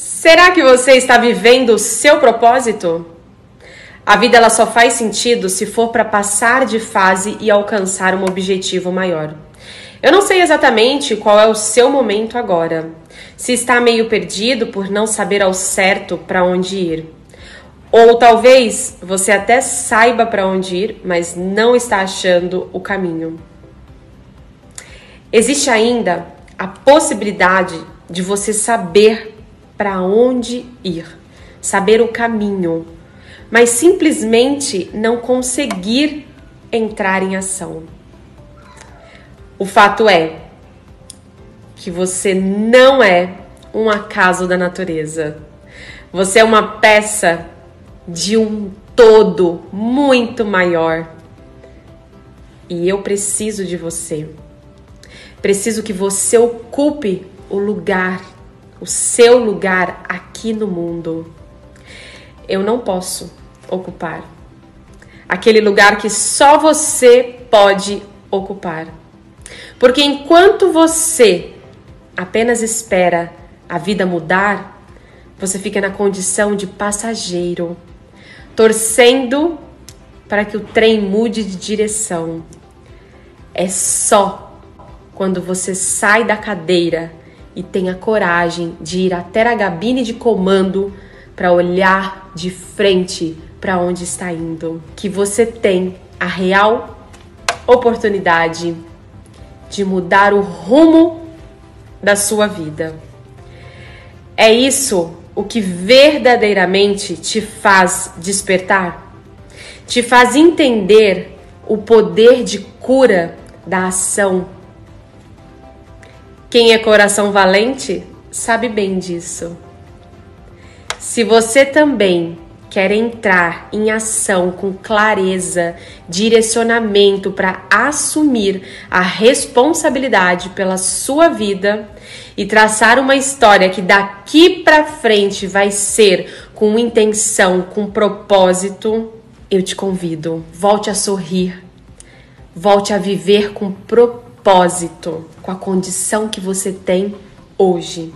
Será que você está vivendo o seu propósito? A vida ela só faz sentido se for para passar de fase e alcançar um objetivo maior. Eu não sei exatamente qual é o seu momento agora. Se está meio perdido por não saber ao certo para onde ir. Ou talvez você até saiba para onde ir, mas não está achando o caminho. Existe ainda a possibilidade de você saber para onde ir, saber o caminho, mas simplesmente não conseguir entrar em ação. O fato é que você não é um acaso da natureza. Você é uma peça de um todo muito maior. E eu preciso de você. Preciso que você ocupe o lugar o seu lugar aqui no mundo. Eu não posso ocupar aquele lugar que só você pode ocupar. Porque enquanto você apenas espera a vida mudar, você fica na condição de passageiro, torcendo para que o trem mude de direção. É só quando você sai da cadeira e tenha coragem de ir até a cabine de comando para olhar de frente para onde está indo, que você tem a real oportunidade de mudar o rumo da sua vida. É isso o que verdadeiramente te faz despertar, te faz entender o poder de cura da ação quem é coração valente sabe bem disso. Se você também quer entrar em ação com clareza, direcionamento para assumir a responsabilidade pela sua vida e traçar uma história que daqui para frente vai ser com intenção, com propósito, eu te convido, volte a sorrir, volte a viver com propósito propósito, com a condição que você tem hoje.